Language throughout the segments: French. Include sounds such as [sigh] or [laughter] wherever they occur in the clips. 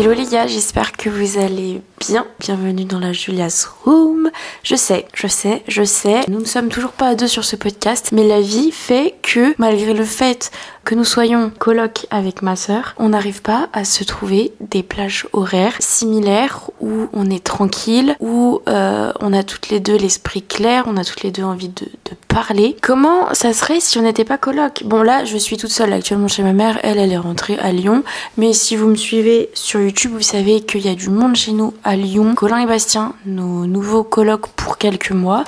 Hello les gars, j'espère que vous allez bien. Bienvenue dans la Julia's Room. Je sais, je sais, je sais, nous ne sommes toujours pas à deux sur ce podcast, mais la vie fait que malgré le fait que nous soyons coloc avec ma sœur, on n'arrive pas à se trouver des plages horaires similaires où on est tranquille, où euh, on a toutes les deux l'esprit clair, on a toutes les deux envie de, parler. Comment ça serait si on n'était pas coloc? Bon là, je suis toute seule actuellement chez ma mère, elle, elle est rentrée à Lyon, mais si vous me suivez sur YouTube, vous savez qu'il y a du monde chez nous Lyon. Colin et Bastien, nos nouveaux colocs pour quelques mois.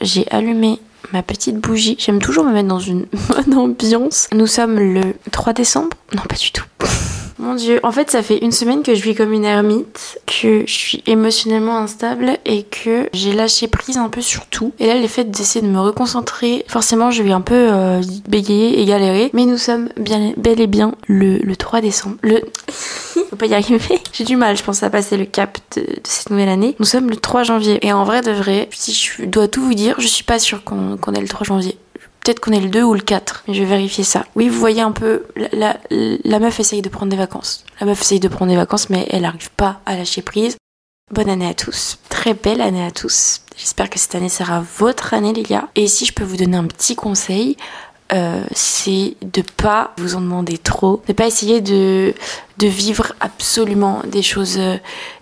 J'ai allumé ma petite bougie. J'aime toujours me mettre dans une [laughs] bonne ambiance. Nous sommes le 3 décembre. Non, pas du tout. [laughs] Mon dieu, en fait, ça fait une semaine que je vis comme une ermite, que je suis émotionnellement instable et que j'ai lâché prise un peu sur tout. Et là, le fait d'essayer de me reconcentrer, forcément, je vais un peu euh, bégayer et galérer. Mais nous sommes bel et bien le, le 3 décembre. Le. [laughs] Faut pas y arriver. J'ai du mal, je pense, à passer le cap de, de, cette nouvelle année. Nous sommes le 3 janvier. Et en vrai de vrai, si je dois tout vous dire, je suis pas sûre qu'on qu est le 3 janvier. Peut-être qu'on est le 2 ou le 4, mais je vais vérifier ça. Oui, vous voyez un peu, la, la, meuf essaye de prendre des vacances. La meuf essaye de prendre des vacances, mais elle n'arrive pas à lâcher prise. Bonne année à tous. Très belle année à tous. J'espère que cette année sera votre année, les gars. Et si je peux vous donner un petit conseil, euh, c'est de pas vous en demander trop, de pas essayer de, de vivre absolument des choses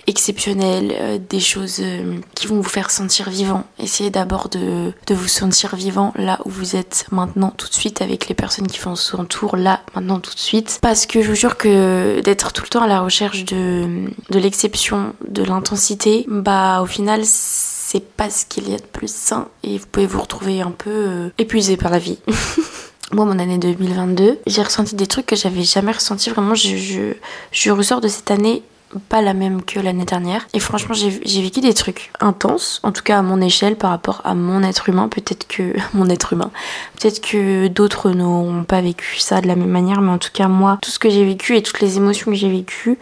exceptionnelles, euh, des choses euh, qui vont vous faire sentir vivant. Essayez d'abord de, vous sentir vivant là où vous êtes maintenant tout de suite avec les personnes qui vous entourent là maintenant tout de suite. Parce que je vous jure que d'être tout le temps à la recherche de, de l'exception, de l'intensité, bah au final c'est pas ce qu'il y a de plus sain et vous pouvez vous retrouver un peu euh, épuisé par la vie. [laughs] Moi, mon année 2022, j'ai ressenti des trucs que j'avais jamais ressenti. Vraiment, je, ressors de cette année pas la même que l'année dernière. Et franchement, j'ai vécu des trucs intenses, en tout cas à mon échelle par rapport à mon être humain. Peut-être que [laughs] mon être humain, peut-être que d'autres n'ont pas vécu ça de la même manière, mais en tout cas moi, tout ce que j'ai vécu et toutes les émotions que j'ai vécues,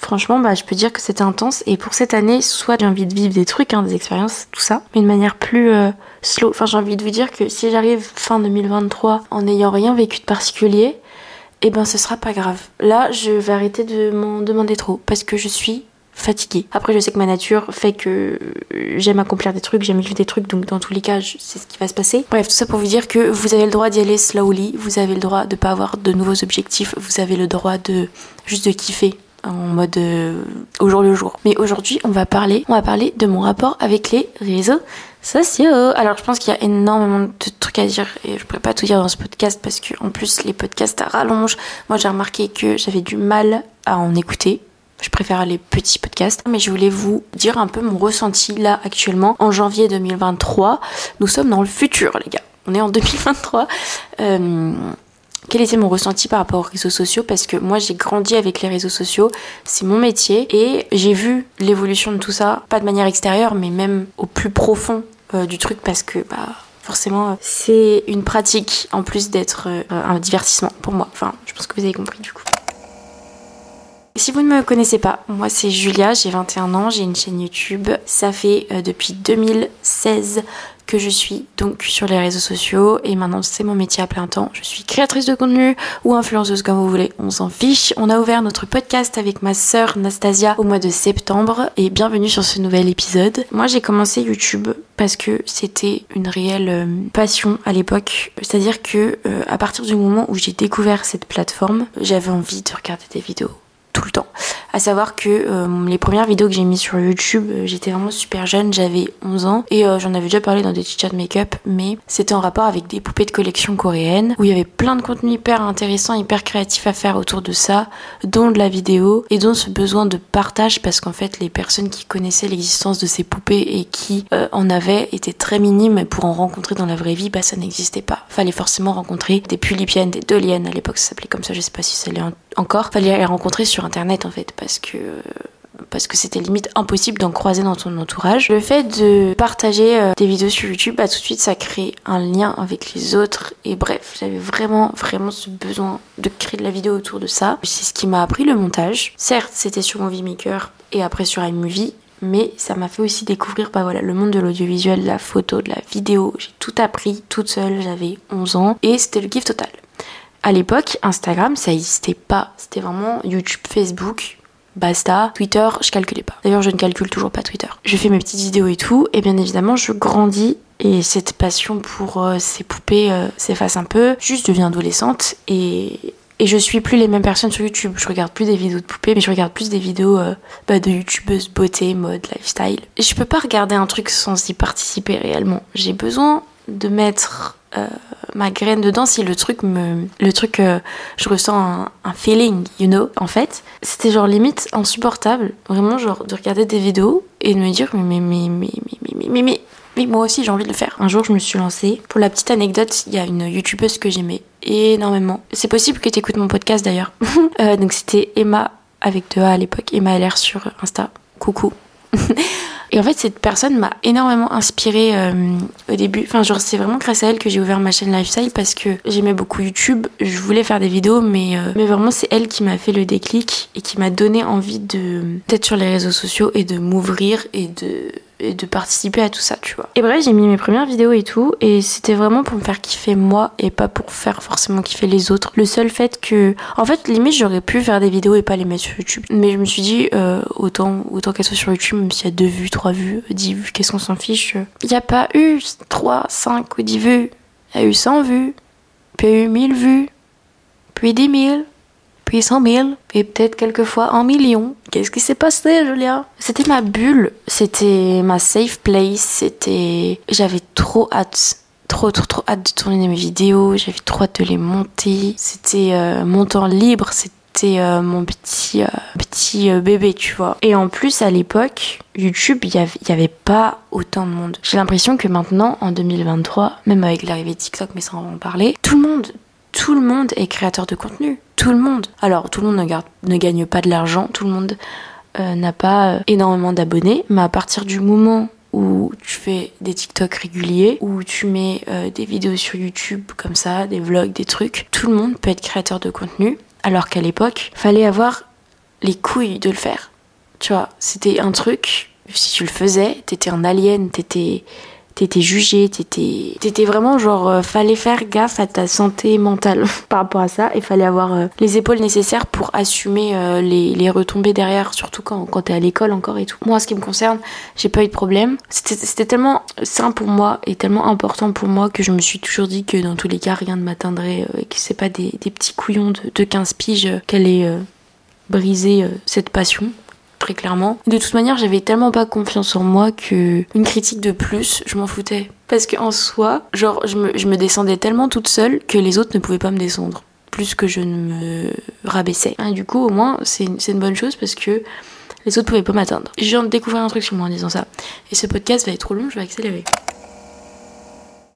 franchement, bah, je peux dire que c'était intense. Et pour cette année, soit j'ai envie de vivre des trucs, hein, des expériences, tout ça, mais de manière plus euh, slow. Enfin, j'ai envie de vous dire que si j'arrive fin 2023 en n'ayant rien vécu de particulier, eh ben ce sera pas grave. Là, je vais arrêter de m'en demander trop parce que je suis fatiguée. Après, je sais que ma nature fait que j'aime accomplir des trucs, j'aime vivre des trucs, donc dans tous les cas, c'est ce qui va se passer. Bref, tout ça pour vous dire que vous avez le droit d'y aller slowly, vous avez le droit de pas avoir de nouveaux objectifs, vous avez le droit de juste de kiffer en mode euh, au jour le jour. Mais aujourd'hui, on va parler, on va parler de mon rapport avec les réseaux sociaux. Alors, je pense qu'il y a énormément de trucs à dire et je pourrais pas tout dire dans ce podcast parce que en plus les podcasts rallongent. Moi, j'ai remarqué que j'avais du mal à en écouter. Je préfère les petits podcasts, mais je voulais vous dire un peu mon ressenti là actuellement en janvier 2023. Nous sommes dans le futur, les gars. On est en 2023. Euh, quel était mon ressenti par rapport aux réseaux sociaux? Parce que moi j'ai grandi avec les réseaux sociaux, c'est mon métier et j'ai vu l'évolution de tout ça, pas de manière extérieure mais même au plus profond euh, du truc parce que bah forcément c'est une pratique en plus d'être euh, un divertissement pour moi. Enfin, je pense que vous avez compris du coup. Si vous ne me connaissez pas, moi c'est Julia, j'ai 21 ans, j'ai une chaîne YouTube. Ça fait euh, depuis 2016 que je suis donc sur les réseaux sociaux et maintenant c'est mon métier à plein temps. Je suis créatrice de contenu ou influenceuse comme vous voulez, on s'en fiche. On a ouvert notre podcast avec ma sœur Nastasia au mois de septembre et bienvenue sur ce nouvel épisode. Moi j'ai commencé YouTube parce que c'était une réelle euh, passion à l'époque. C'est-à-dire que euh, à partir du moment où j'ai découvert cette plateforme, j'avais envie de regarder des vidéos. À savoir que euh, les premières vidéos que j'ai mis sur YouTube, euh, j'étais vraiment super jeune, j'avais 11 ans et euh, j'en avais déjà parlé dans des chats make-up, mais c'était en rapport avec des poupées de collection coréennes où il y avait plein de contenu hyper intéressant, hyper créatif à faire autour de ça, dont de la vidéo et dont ce besoin de partage parce qu'en fait les personnes qui connaissaient l'existence de ces poupées et qui en avaient étaient très minimes pour en rencontrer dans la vraie vie, bah ça n'existait pas. Fallait forcément rencontrer des pulipiennes, des doliennes à l'époque ça s'appelait comme ça, je sais pas si ça l'est encore. Fallait les rencontrer sur internet en fait parce que parce que c'était limite impossible d'en croiser dans ton entourage. Le fait de partager euh, des vidéos sur YouTube, bah tout de suite ça crée un lien avec les autres et bref, j'avais vraiment vraiment ce besoin de créer de la vidéo autour de ça. C'est ce qui m'a appris le montage. Certes, c'était sur Movie Maker et après sur iMovie, mais ça m'a fait aussi découvrir bah voilà, le monde de l'audiovisuel, de la photo, de la vidéo. J'ai tout appris toute seule, j'avais 11 ans et c'était le kiff total. À l'époque, Instagram, ça n'existait pas. C'était vraiment YouTube, Facebook, basta. Twitter, je calculais pas. D'ailleurs, je ne calcule toujours pas Twitter. Je fais mes petites vidéos et tout, et bien évidemment, je grandis et cette passion pour euh, ces poupées euh, s'efface un peu. Juste, je deviens adolescente et, et je suis plus les mêmes personnes sur YouTube. Je regarde plus des vidéos de poupées, mais je regarde plus des vidéos euh, bah, de youtubeuses beauté, mode, lifestyle. Et je peux pas regarder un truc sans y participer réellement. J'ai besoin de mettre euh, ma graine dedans si le truc me le truc euh, je ressens un, feeling you know en fait. C'était genre limite insupportable vraiment genre de regarder des vidéos et de me dire mais mais mais mais mais mais, mais, mais moi aussi j'ai envie de le faire. Un jour je me suis lancée. Pour la petite anecdote il y a une youtubeuse que j'aimais énormément. C'est possible que tu écoutes mon podcast d'ailleurs. [laughs] Euh, donc c'était Emma avec deux A à l'époque Emma LR sur Insta. Coucou [laughs] Et en fait, cette personne m'a énormément inspirée euh, au début. Enfin, genre, c'est vraiment grâce à elle que j'ai ouvert ma chaîne Lifestyle parce que j'aimais beaucoup YouTube. Je voulais faire des vidéos, mais, euh, vraiment, c'est elle qui m'a fait le déclic et qui m'a donné envie de d'être sur les réseaux sociaux et de m'ouvrir et de et de participer à tout ça, tu vois. Et bref, j'ai mis mes premières vidéos et tout, et c'était vraiment pour me faire kiffer moi et pas pour faire forcément kiffer les autres. Le seul fait que, en fait, limite, j'aurais pu faire des vidéos et pas les mettre sur YouTube. Mais je me suis dit, euh, autant, autant qu'elles soient sur YouTube, même s'il y a deux vues, trois vues, dix vues, qu'est-ce qu'on s'en fiche? Il n'y a pas eu 3, 5 ou 10 vues. Il y a eu 100 vues, puis il y a eu 1000 vues, puis 10 000, puis 100 000, et peut-être quelquefois un million. Qu'est-ce qui s'est passé, Julia? C'était ma bulle, c'était ma safe place, c'était... J'avais trop hâte trop trop trop hâte de tourner mes vidéos, j'avais trop hâte de les monter. C'était euh, mon temps libre, c'était euh, mon petit euh, petit euh, bébé, tu vois. Et en plus à l'époque, YouTube, il y avait, pas autant de monde. J'ai l'impression que maintenant en 2023, même avec l'arrivée de TikTok, mais va en parler, tout le monde tout le monde est créateur de contenu. Tout le monde. Alors, tout le monde ne, gagne pas de l'argent, tout le monde n'a pas énormément d'abonnés, mais à partir du moment où tu fais des TikTok réguliers, où tu mets des vidéos sur YouTube comme ça, des vlogs, des trucs, tout le monde peut être créateur de contenu, alors qu'à l'époque, fallait avoir les couilles de le faire. Tu vois, c'était un truc, si tu le faisais, t'étais un alien, t'étais t'étais jugé, t'étais, vraiment genre, euh, fallait faire gaffe à ta santé mentale [laughs] par rapport à ça et fallait avoir euh, les épaules nécessaires pour assumer euh, les, les, retombées derrière, surtout quand, quand t'es à l'école encore et tout. Moi, en ce qui me concerne, j'ai pas eu de problème. C'était, tellement sain pour moi et tellement important pour moi que je me suis toujours dit que dans tous les cas, rien ne m'atteindrait et que c'est pas des, des, petits couillons de, de 15 piges qu'allait briser cette passion très clairement. De toute manière, j'avais tellement pas confiance en moi que une critique de plus, je m'en foutais. Parce qu'en soi, genre, je me, descendais tellement toute seule que les autres ne pouvaient pas me descendre. Plus que je ne me rabaissais. Et du coup, au moins, c'est une, une bonne chose parce que les autres pouvaient pas m'atteindre. Je viens de découvrir un truc sur moi en disant ça. Et ce podcast va être trop long, je vais accélérer.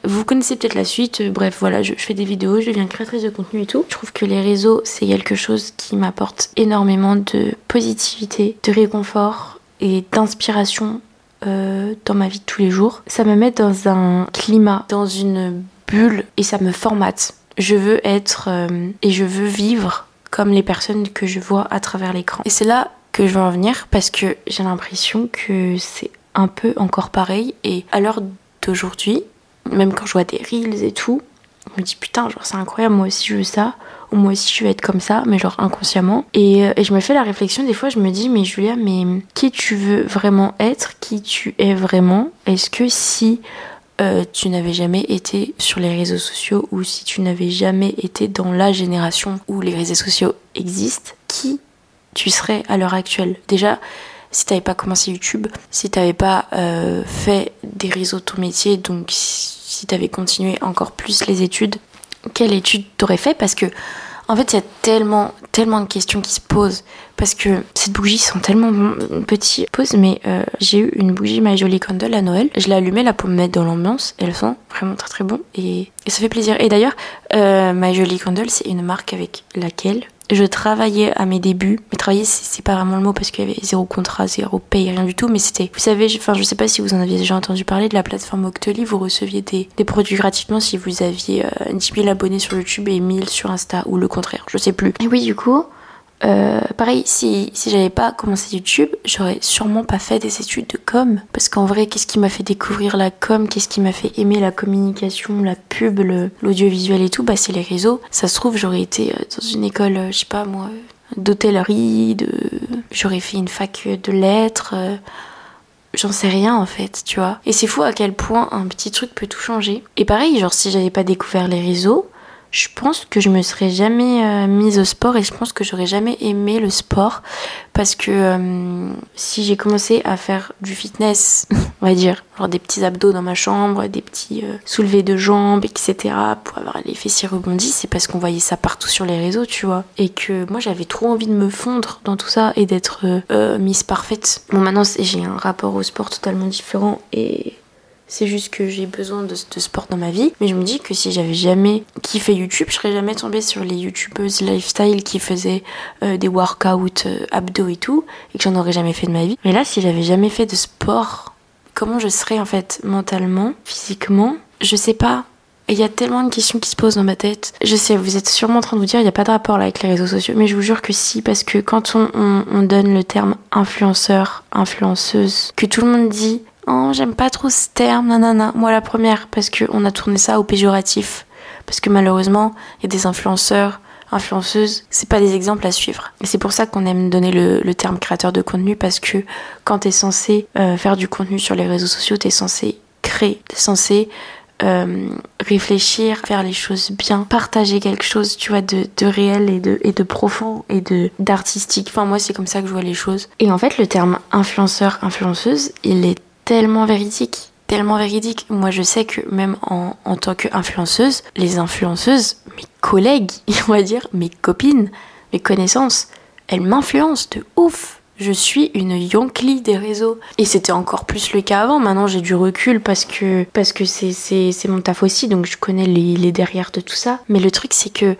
Vous connaissez peut-être la suite, bref voilà, je, je, fais des vidéos, je deviens créatrice de contenu et tout. Je trouve que les réseaux, c'est quelque chose qui m'apporte énormément de positivité, de réconfort et d'inspiration euh, dans ma vie de tous les jours. Ça me met dans un climat, dans une bulle et ça me formate. Je veux être euh, et je veux vivre comme les personnes que je vois à travers l'écran. Et c'est là que je veux en venir parce que j'ai l'impression que c'est un peu encore pareil et à l'heure d'aujourd'hui, même quand je vois des reels et tout, je me dis putain, genre c'est incroyable, moi aussi je veux ça, ou moi aussi je veux être comme ça, mais genre inconsciemment. Et, euh, et, je me fais la réflexion, des fois je me dis, mais Julia, mais qui tu veux vraiment être, qui tu es vraiment? Est-ce que si euh, tu n'avais jamais été sur les réseaux sociaux ou si tu n'avais jamais été dans la génération où les réseaux sociaux existent, qui tu serais à l'heure actuelle? Déjà, si t'avais pas commencé YouTube, si t'avais pas euh, fait des réseaux de ton métier, donc si t'avais continué encore plus les études, quelle étude t'aurais fait? Parce que en fait, il y a tellement, tellement de questions qui se posent. Parce que ces bougies sont tellement petites. Pause, mais euh, j'ai eu une bougie My Jolie Candle à Noël. Je l'ai allumée là pour me mettre dans l'ambiance. Elles sont vraiment très très bon. Et, et ça fait plaisir. Et d'ailleurs, euh, My Jolie Candle, c'est une marque avec laquelle je travaillais à mes débuts. Mais travailler, c'est pas vraiment le mot parce qu'il y avait zéro contrat, zéro paye, rien du tout. Mais c'était, vous savez, enfin, je sais pas si vous en aviez déjà entendu parler de la plateforme Octoly. Vous receviez des, produits gratuitement si vous aviez euh, 10 000 abonnés sur YouTube et 1000 sur Insta ou le contraire. Je sais plus. Et oui, du coup, Euh, pareil, si, si j'avais pas commencé YouTube, j'aurais sûrement pas fait des études de com. Parce qu'en vrai, qu'est-ce qui m'a fait découvrir la com? Qu'est-ce qui m'a fait aimer la communication, la pub, l'audiovisuel et tout? Bah, c'est les réseaux. Ça se trouve, j'aurais été euh, dans une école, euh, je sais pas moi, d'hôtellerie, de... j'aurais fait une fac de lettres. J'en sais rien en fait, tu vois. Et c'est fou à quel point un petit truc peut tout changer. Et pareil, genre si j'avais pas découvert les réseaux, je pense que je me serais jamais euh, mise au sport et je pense que j'aurais jamais aimé le sport parce que euh, si j'ai commencé à faire du fitness, [laughs] on va dire, genre des petits abdos dans ma chambre, des petits euh, soulevés de jambes, etc., pour avoir les fessiers rebondis, c'est parce qu'on voyait ça partout sur les réseaux, tu vois. Et que moi j'avais trop envie de me fondre dans tout ça et d'être mise parfaite. Bon, maintenant j'ai un rapport au sport totalement différent et c'est juste que j'ai besoin de, sport dans ma vie. Mais je me dis que si j'avais jamais kiffé YouTube, je serais jamais tombée sur les youtubeuses lifestyle qui faisaient euh, des workouts euh, abdos et tout, et que j'en aurais jamais fait de ma vie. Mais là, si j'avais jamais fait de sport, comment je serais en fait mentalement, physiquement? Je sais pas. Il y a tellement de questions qui se posent dans ma tête. Je sais, vous êtes sûrement en train de vous dire, il n'y a pas de rapport là avec les réseaux sociaux, mais je vous jure que si, parce que quand on donne le terme influenceur, influenceuse, que tout le monde dit Oh, j'aime pas trop ce terme, nanana. Moi, la première, parce qu'on a tourné ça au péjoratif. Parce que malheureusement, il y a des influenceurs, influenceuses, c'est pas des exemples à suivre. Et c'est pour ça qu'on aime donner le, terme créateur de contenu, parce que quand t'es censé euh, faire du contenu sur les réseaux sociaux, t'es censé créer, t'es censé euh, réfléchir, faire les choses bien, partager quelque chose, tu vois, de, de réel et de, et de profond et de d'artistique. Enfin, moi, c'est comme ça que je vois les choses. Et en fait, le terme influenceur, influenceuse, il est tellement véridique tellement véridique. Moi, je sais que même en, en tant qu'influenceuse, les influenceuses, mes collègues, [laughs] on va dire, mes copines, mes connaissances, elles m'influencent de ouf. Je suis une yonkli des réseaux. Et c'était encore plus le cas avant. Maintenant, j'ai du recul parce que parce que c'est, c'est, c'est mon taf aussi, donc je connais les, les derrière de tout ça. Mais le truc, c'est que...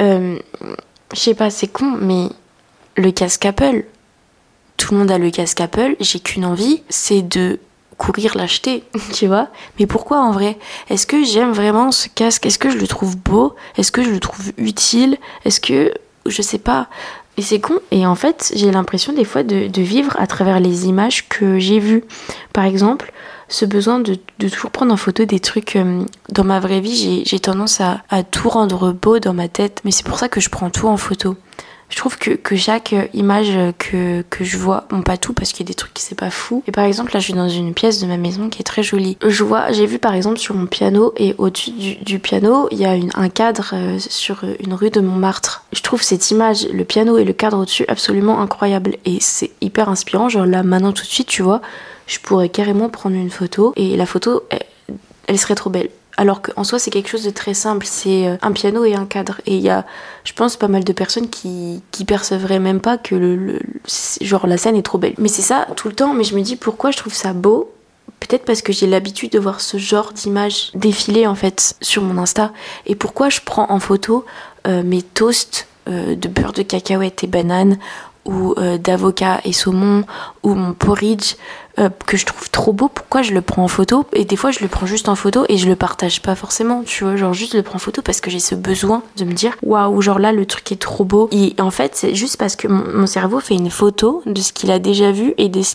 Euh, je sais pas, c'est con, mais le casque Apple, tout le monde a le casque Apple, j'ai qu'une envie, c'est de courir l'acheter, [laughs] tu vois. Mais pourquoi en vrai? Est-ce que j'aime vraiment ce casque? Est-ce que je le trouve beau? Est-ce que je le trouve utile? Est-ce que je sais pas et c'est con. Et en fait, j'ai l'impression des fois de, vivre à travers les images que j'ai vues. Par exemple, ce besoin de, toujours prendre en photo des trucs. Euh, dans ma vraie vie, j'ai tendance à, à tout rendre beau dans ma tête. Mais c'est pour ça que je prends tout en photo je trouve que, que chaque image que, que je vois, bon pas tout parce qu'il y a des trucs qui c'est pas fou. Et par exemple là je suis dans une pièce de ma maison qui est très jolie. Je vois, j'ai vu par exemple sur mon piano et au-dessus du, piano il y a un cadre euh, sur une rue de Montmartre. Je trouve cette image, le piano et le cadre au-dessus absolument incroyable et c'est hyper inspirant. Genre là maintenant tout de suite tu vois, je pourrais carrément prendre une photo et la photo elle serait trop belle. Alors qu'en soi, c'est quelque chose de très simple. C'est euh, un piano et un cadre. Et il y a, je pense, pas mal de personnes qui, qui percevraient même pas que le, genre la scène est trop belle. Mais c'est ça tout le temps. Mais je me dis pourquoi je trouve ça beau? Peut-être parce que j'ai l'habitude de voir ce genre d'images défiler en fait sur mon Insta. Et pourquoi je prends en photo euh, mes toasts euh, de beurre de cacahuète et banane ou d'avocat et saumon ou mon porridge euh, que je trouve trop beau, pourquoi je le prends en photo? Et des fois, je le prends juste en photo et je le partage pas forcément, tu vois, genre juste le prends en photo parce que j'ai ce besoin de me dire waouh, genre là, le truc est trop beau. Et en fait, c'est juste parce que mon, cerveau fait une photo de ce qu'il a déjà vu et de ce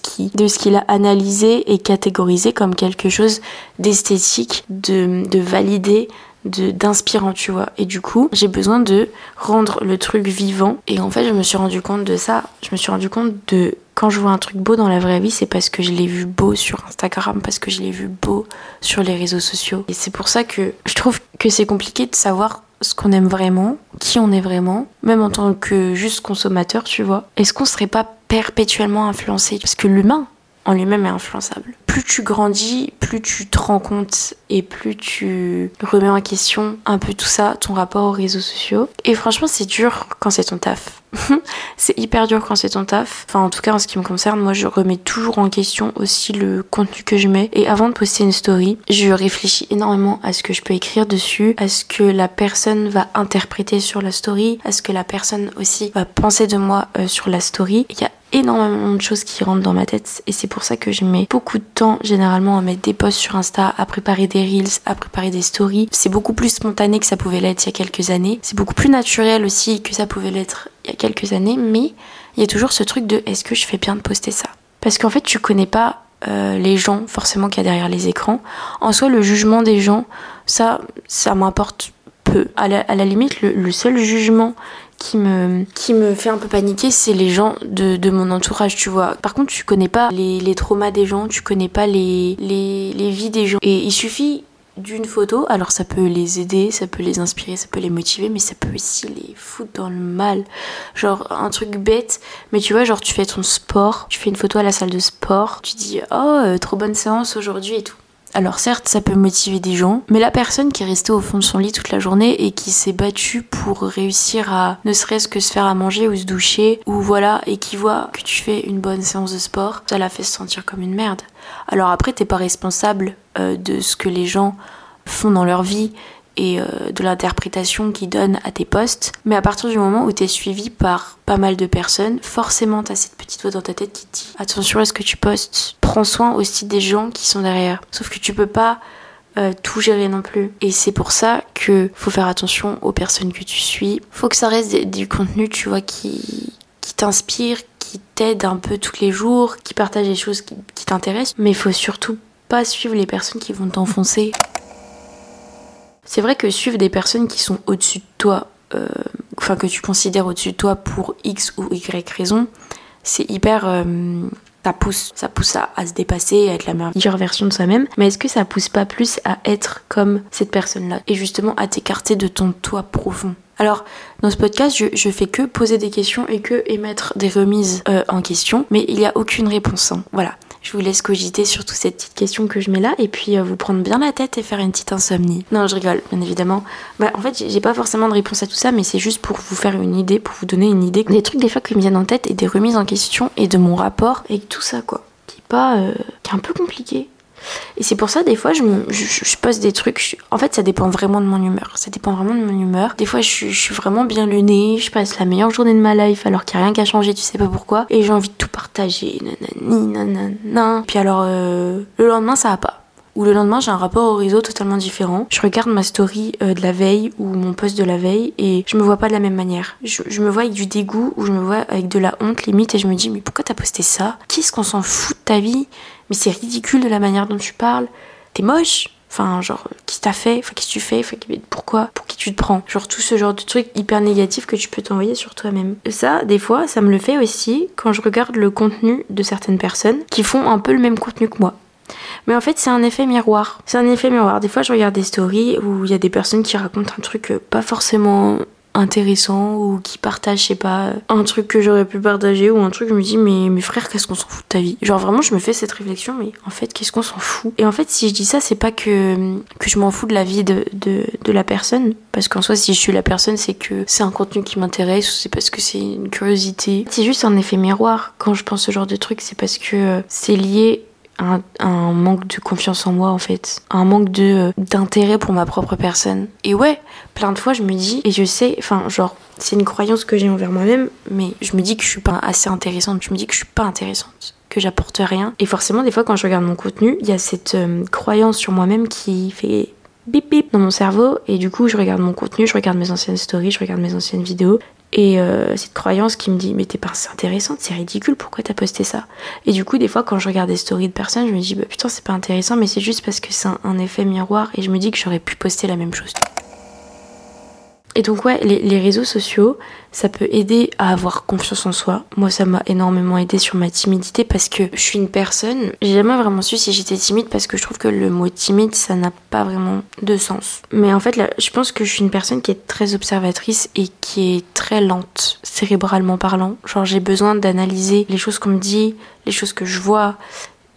qu'il a analysé et catégorisé comme quelque chose d'esthétique, de, de validé, d'inspirant, tu vois. Et du coup, j'ai besoin de rendre le truc vivant. Et en fait, je me suis rendu compte de ça. Je me suis rendu compte de quand je vois un truc beau dans la vraie vie, c'est parce que je l'ai vu beau sur Instagram, parce que je l'ai vu beau sur les réseaux sociaux. Et c'est pour ça que je trouve que c'est compliqué de savoir ce qu'on aime vraiment, qui on est vraiment, même en tant que juste consommateur, tu vois. Est-ce qu'on serait pas perpétuellement influencé? Parce que l'humain, en lui-même est influençable. Plus tu grandis, plus tu te rends compte et plus tu remets en question un peu tout ça, ton rapport aux réseaux sociaux. Et franchement, c'est dur quand c'est ton taf. [laughs] c'est hyper dur quand c'est ton taf. Enfin, en tout cas, en ce qui me concerne, moi, je remets toujours en question aussi le contenu que je mets. Et avant de poster une story, je réfléchis énormément à ce que je peux écrire dessus, à ce que la personne va interpréter sur la story, à ce que la personne aussi va penser de moi euh, sur la story. Il y a énormément de choses qui rentrent dans ma tête et c'est pour ça que je mets beaucoup de temps généralement à mettre des posts sur Insta, à préparer des reels, à préparer des stories. C'est beaucoup plus spontané que ça pouvait l'être il y a quelques années. C'est beaucoup plus naturel aussi que ça pouvait l'être il y a quelques années, mais il y a toujours ce truc de est-ce que je fais bien de poster ça? Parce qu'en fait, tu connais pas euh, les gens forcément qu'il y a derrière les écrans. En soi, le jugement des gens, ça, ça m'importe peu. À la, limite, le, seul jugement qui me, qui me fait un peu paniquer, c'est les gens de, de, mon entourage, tu vois. Par contre, tu connais pas les, les traumas des gens, tu connais pas les, les, les vies des gens. Et il suffit d'une photo, alors ça peut les aider, ça peut les inspirer, ça peut les motiver, mais ça peut aussi les foutre dans le mal. Genre un truc bête, mais tu vois, genre tu fais ton sport, tu fais une photo à la salle de sport, tu dis oh euh, trop bonne séance aujourd'hui et tout. Alors certes, ça peut motiver des gens, mais la personne qui est restée au fond de son lit toute la journée et qui s'est battue pour réussir à ne serait-ce que se faire à manger ou se doucher, ou voilà, et qui voit que tu fais une bonne séance de sport, ça la fait se sentir comme une merde. Alors après, t'es pas responsable euh, de ce que les gens font dans leur vie et euh, de l'interprétation qu'ils donnent à tes posts. Mais à partir du moment où tu es suivi par pas mal de personnes, forcément tu as cette petite voix dans ta tête qui te dit attention à ce que tu postes, prends soin aussi des gens qui sont derrière. Sauf que tu peux pas euh, tout gérer non plus. Et c'est pour ça que faut faire attention aux personnes que tu suis. Faut que ça reste du contenu, tu vois, qui, t'inspire, qui t'aide un peu tous les jours, qui partage des choses qui, qui t'intéressent. Mais il faut surtout pas suivre les personnes qui vont t'enfoncer. C'est vrai que suivre des personnes qui sont au-dessus de toi, euh, enfin que tu considères au-dessus de toi pour X ou Y raison, c'est hyper... Euh, ça pousse, ça pousse à, se dépasser, à être la meilleure version de soi-même. Mais est-ce que ça pousse pas plus à être comme cette personne-là et justement à t'écarter de ton toi profond? Alors, dans ce podcast, je, je, fais que poser des questions et que émettre des remises euh, en question, mais il n'y a aucune réponse. Hein. Voilà. Je vous laisse cogiter sur toutes ces petites questions que je mets là et puis euh, vous prendre bien la tête et faire une petite insomnie. Non, je rigole, bien évidemment. Bah, en fait, j'ai pas forcément de réponse à tout ça, mais c'est juste pour vous faire une idée, pour vous donner une idée. Des trucs des fois qui me viennent en tête et des remises en question et de mon rapport avec tout ça, quoi. Qui est pas. Euh, qui est un peu compliqué. Et c'est pour ça, des fois, je, poste des trucs. en fait, ça dépend vraiment de mon humeur. Ça dépend vraiment de mon humeur. Des fois, je, suis vraiment bien nez. Je passe la meilleure journée de ma life alors qu'il n'y a rien qu'à changer, tu sais pas pourquoi. Et j'ai envie de tout partager. Nanani, nanana. Puis alors, euh, le lendemain, ça va pas ou le lendemain j'ai un rapport au réseau totalement différent. Je regarde ma story euh, de la veille ou mon post de la veille et je me vois pas de la même manière. Je, je, me vois avec du dégoût ou je me vois avec de la honte limite et je me dis mais pourquoi t'as posté ça? Qu'est-ce qu'on s'en fout de ta vie? Mais c'est ridicule de la manière dont tu parles. T'es moche. Enfin, genre, qui t'a fait? Enfin, qu'est-ce que tu fais? Pourquoi? Pour qui tu te prends? Genre, tout ce genre de trucs hyper négatifs que tu peux t'envoyer sur toi-même. Ça, des fois, ça me le fait aussi quand je regarde le contenu de certaines personnes qui font un peu le même contenu que moi. Mais en fait, c'est un effet miroir. C'est un effet miroir. Des fois, je regarde des stories où il y a des personnes qui racontent un truc pas forcément intéressant ou qui partage, je sais pas, un truc que j'aurais pu partager ou un truc, je me dis, mais mes frères, qu'est-ce qu'on s'en fout de ta vie? Genre vraiment, je me fais cette réflexion, mais en fait, qu'est-ce qu'on s'en fout? Et en fait, si je dis ça, c'est pas que, que je m'en fous de la vie de, de, de la personne, parce qu'en soi, si je suis la personne, c'est que c'est un contenu qui m'intéresse ou c'est parce que c'est une curiosité. C'est juste un effet miroir. Quand je pense ce genre de truc, c'est parce que c'est lié un, manque de confiance en moi en fait, un manque de euh, d'intérêt pour ma propre personne. Et ouais, plein de fois je me dis et je sais, enfin genre c'est une croyance que j'ai envers moi-même, mais je me dis que je suis pas assez intéressante, je me dis que je suis pas intéressante, que j'apporte rien. Et forcément des fois quand je regarde mon contenu, il y a cette euh, croyance sur moi-même qui fait bip bip dans mon cerveau et du coup je regarde mon contenu, je regarde mes anciennes stories, je regarde mes anciennes vidéos et euh, cette croyance qui me dit mais t'es pas intéressante, c'est ridicule, pourquoi t'as posté ça? Et du coup des fois quand je regarde des stories de personnes, je me dis bah putain c'est pas intéressant mais c'est juste parce que c'est un effet miroir et je me dis que j'aurais pu poster la même chose. Et donc ouais, les, réseaux sociaux, ça peut aider à avoir confiance en soi. Moi, ça m'a énormément aidé sur ma timidité parce que je suis une personne. J'ai jamais vraiment su si j'étais timide parce que je trouve que le mot timide, ça n'a pas vraiment de sens. Mais en fait, là, je pense que je suis une personne qui est très observatrice et qui est très lente, cérébralement parlant. Genre, j'ai besoin d'analyser les choses qu'on me dit, les choses que je vois.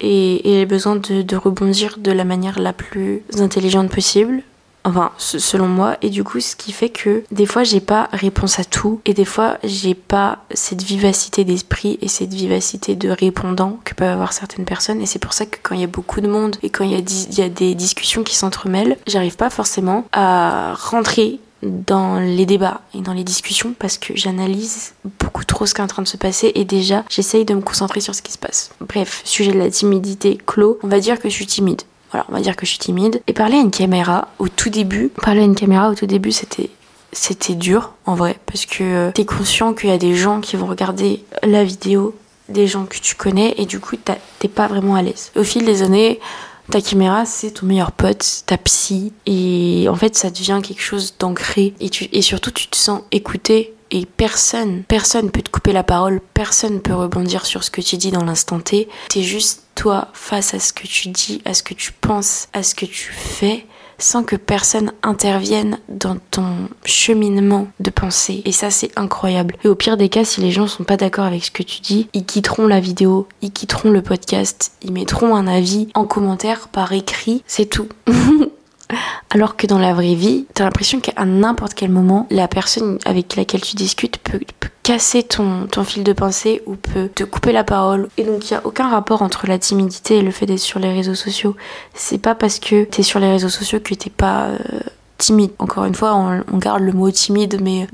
Et, j'ai besoin de, de rebondir de la manière la plus intelligente possible Enfin, selon moi. Et du coup, ce qui fait que des fois, j'ai pas réponse à tout. Et des fois, j'ai pas cette vivacité d'esprit et cette vivacité de répondant que peuvent avoir certaines personnes. Et c'est pour ça que quand il y a beaucoup de monde et quand il y a, des discussions qui s'entremêlent, j'arrive pas forcément à rentrer dans les débats et dans les discussions parce que j'analyse beaucoup trop ce qui est en train de se passer et déjà j'essaye de me concentrer sur ce qui se passe. Bref, sujet de la timidité clos, on va dire que je suis timide. Voilà, on va dire que je suis timide. Et parler à une caméra au tout début, parler à une caméra au tout début c'était c'était dur en vrai parce que euh, t'es conscient qu'il y a des gens qui vont regarder la vidéo, des gens que tu connais et du coup t'es pas vraiment à l'aise. Au fil des années, ta caméra, c'est ton meilleur pote, ta psy. Et en fait, ça devient quelque chose d'ancré. Et, et surtout, tu te sens écouté. Et personne, personne peut te couper la parole, personne peut rebondir sur ce que tu dis dans l'instant T. T'es juste toi face à ce que tu dis, à ce que tu penses, à ce que tu fais sans que personne intervienne dans ton cheminement de pensée. Et ça, c'est incroyable. Et au pire des cas, si les gens sont pas d'accord avec ce que tu dis, ils quitteront la vidéo, ils quitteront le podcast, ils mettront un avis en commentaire par écrit, c'est tout. [laughs] Alors que dans la vraie vie, t'as l'impression qu'à n'importe quel moment, la personne avec laquelle tu discutes peut, casser ton, fil de pensée ou peut te couper la parole. Et donc il n'y a aucun rapport entre la timidité et le fait d'être sur les réseaux sociaux. C'est pas parce que t'es sur les réseaux sociaux que t'es pas euh, timide. Encore une fois, on, on, garde le mot timide, mais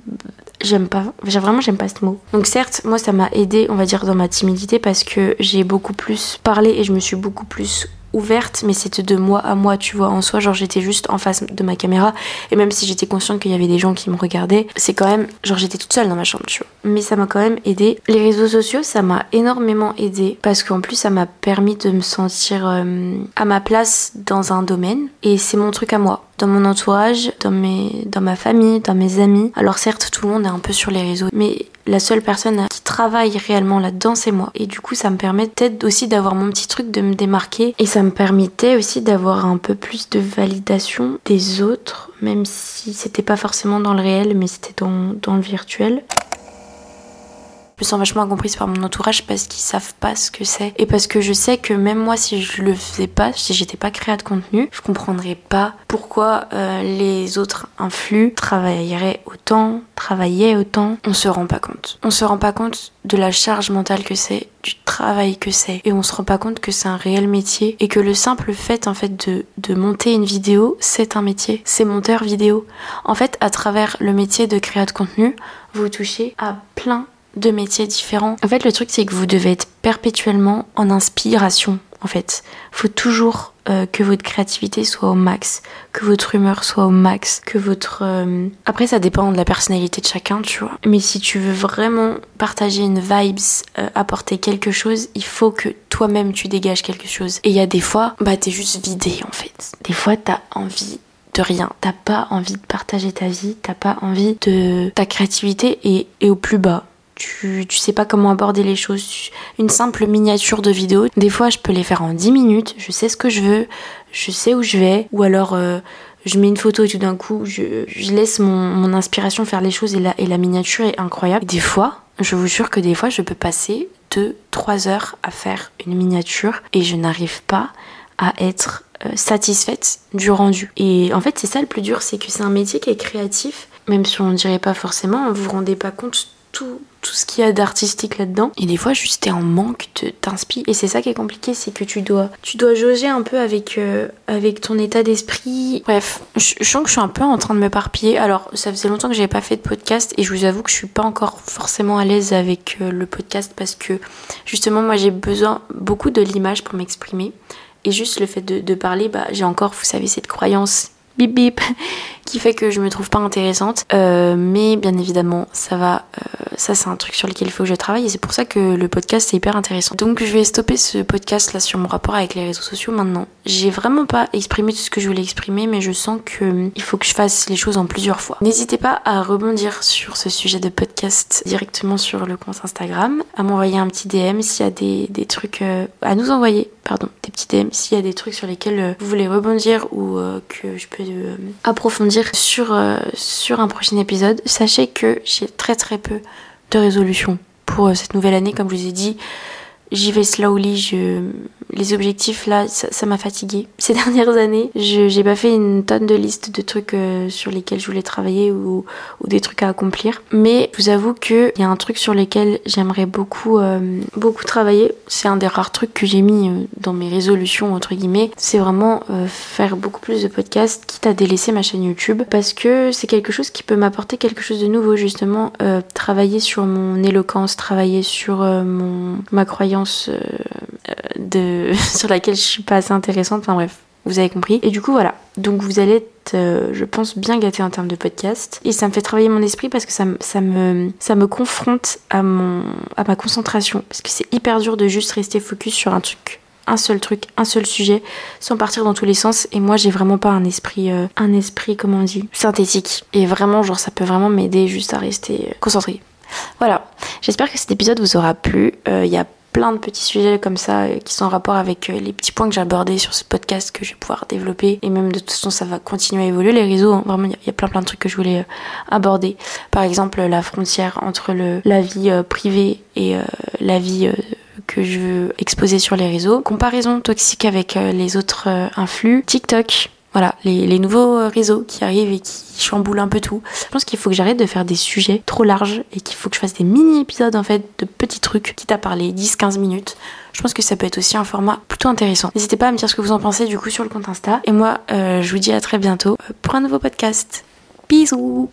j'aime pas vraiment j'aime pas ce mot donc certes moi ça m'a aidé on va dire dans ma timidité parce que j'ai beaucoup plus parlé et je me suis beaucoup plus ouverte, mais c'était de moi à moi, tu vois. En soi, genre j'étais juste en face de ma caméra, et même si j'étais consciente qu'il y avait des gens qui me regardaient, c'est quand même, genre j'étais toute seule dans ma chambre, tu vois. Mais ça m'a quand même aidé. Les réseaux sociaux, ça m'a énormément aidé, parce qu'en plus, ça m'a permis de me sentir euh, à ma place dans un domaine, et c'est mon truc à moi dans mon entourage, dans, mes, dans ma famille, dans mes amis. Alors certes, tout le monde est un peu sur les réseaux, mais la seule personne qui travaille réellement là-dedans, c'est moi. Et du coup, ça me permet peut-être aussi d'avoir mon petit truc, de me démarquer. Et ça me permettait aussi d'avoir un peu plus de validation des autres, même si c'était pas forcément dans le réel, mais c'était dans, dans le virtuel. Me sens vachement incomprise par mon entourage parce qu'ils savent pas ce que c'est. Et parce que je sais que même moi, si je le faisais pas, si j'étais pas créa de contenu, je comprendrais pas pourquoi euh, les autres influx travailleraient autant, travaillaient autant. On se rend pas compte. On se rend pas compte de la charge mentale que c'est, du travail que c'est. Et on se rend pas compte que c'est un réel métier et que le simple fait, en fait, de, de monter une vidéo, c'est un métier. C'est monteur vidéo. En fait, à travers le métier de créa de contenu, vous touchez à plein de métiers différents. En fait, le truc, c'est que vous devez être perpétuellement en inspiration. En fait, faut toujours euh, que votre créativité soit au max, que votre humeur soit au max, que votre. Euh, Après, ça dépend de la personnalité de chacun, tu vois. Mais si tu veux vraiment partager une vibes, euh, apporter quelque chose, il faut que toi-même tu dégages quelque chose. Et il y a des fois, bah t'es juste vidé en fait. Des fois, t'as envie de rien. T'as pas envie de partager ta vie, t'as pas envie de ta créativité et, et au plus bas tu, tu sais pas comment aborder les choses. Une simple miniature de vidéo, des fois je peux les faire en 10 minutes, je sais ce que je veux, je sais où je vais, ou alors euh, je mets une photo et tout d'un coup je, laisse mon, inspiration faire les choses et la, et la miniature est incroyable. Des fois, je vous jure que des fois je peux passer 2-3 heures à faire une miniature et je n'arrive pas à être euh, satisfaite du rendu. Et en fait c'est ça le plus dur, c'est que c'est un métier qui est créatif, même si on ne dirait pas forcément, vous vous rendez pas compte tout, tout ce qu'il y a d'artistique là-dedans. Et des fois, juste t'es en manque de t'inspi. Et c'est ça qui est compliqué, c'est que tu dois, tu dois jauger un peu avec, euh, avec ton état d'esprit. Bref, je, sens que je suis un peu en train de me parpiller. Alors, ça faisait longtemps que j'avais pas fait de podcast et je vous avoue que je suis pas encore forcément à l'aise avec euh, le podcast parce que justement, moi, j'ai besoin beaucoup de l'image pour m'exprimer. Et juste le fait de, parler, bah, j'ai encore, vous savez, cette croyance bip bip [laughs] qui fait que je me trouve pas intéressante euh, mais bien évidemment ça va ça c'est un truc sur lequel il faut que je travaille et c'est pour ça que le podcast est hyper intéressant. Donc je vais stopper ce podcast là sur mon rapport avec les réseaux sociaux maintenant. J'ai vraiment pas exprimé tout ce que je voulais exprimer mais je sens que euh, il faut que je fasse les choses en plusieurs fois. N'hésitez pas à rebondir sur ce sujet de podcast directement sur le compte Instagram à m'envoyer un petit DM s'il y a des, des trucs euh, à nous envoyer pardon des petits DM s'il y a des trucs sur lesquels euh, vous voulez rebondir ou que je peux approfondir sur, euh, sur un prochain épisode. Sachez que j'ai très très peu de résolutions pour euh, cette nouvelle année. Comme je vous ai dit, j'y vais slowly, je les objectifs là, ça m'a fatigué. [laughs] Ces dernières années, je j'ai pas fait une tonne de listes de trucs euh, sur lesquels je voulais travailler ou, ou, des trucs à accomplir. Mais je vous avoue qu'il y a un truc sur lequel j'aimerais beaucoup, euh, beaucoup travailler. C'est un des rares trucs que j'ai mis euh, dans mes résolutions, entre guillemets. C'est vraiment faire beaucoup plus de podcasts, quitte à délaisser ma chaîne YouTube. Parce que c'est quelque chose qui peut m'apporter quelque chose de nouveau, justement. travailler sur mon éloquence, travailler sur mon, ma croyance de, [laughs] sur laquelle je suis pas assez intéressante. Enfin bref, vous avez compris. Et du coup, voilà. Donc vous allez être, euh, je pense, bien gâté en termes de podcast. Et ça me fait travailler mon esprit parce que ça, ça, me, ça me confronte à, mon, à ma concentration. Parce que c'est hyper dur de juste rester focus sur un truc un seul truc, un seul sujet, sans partir dans tous les sens. Et moi, j'ai vraiment pas un esprit, euh, un esprit, comment on dit, synthétique. Et vraiment, genre, ça peut vraiment m'aider juste à rester concentré. Voilà. J'espère que cet épisode vous aura plu. Euh, il y a plein de petits sujets comme ça euh, qui sont en rapport avec euh, les petits points que j'ai abordés sur ce podcast que je vais pouvoir développer. Et même de toute façon ça va continuer à évoluer les réseaux hein. vraiment il y, a plein plein de trucs que je voulais euh, aborder. Par exemple la frontière entre le, la vie privée et la vie que je veux exposer sur les réseaux. Comparaison toxique avec les autres influx. TikTok voilà, les, nouveaux réseaux qui arrivent et qui chamboulent un peu tout. Je pense qu'il faut que j'arrête de faire des sujets trop larges et qu'il faut que je fasse des mini-épisodes en fait de petits trucs, quitte à parler 10-15 minutes. Je pense que ça peut être aussi un format plutôt intéressant. N'hésitez pas à me dire ce que vous en pensez du coup sur le compte Insta. Et moi, euh, je vous dis à très bientôt pour un nouveau podcast. Bisous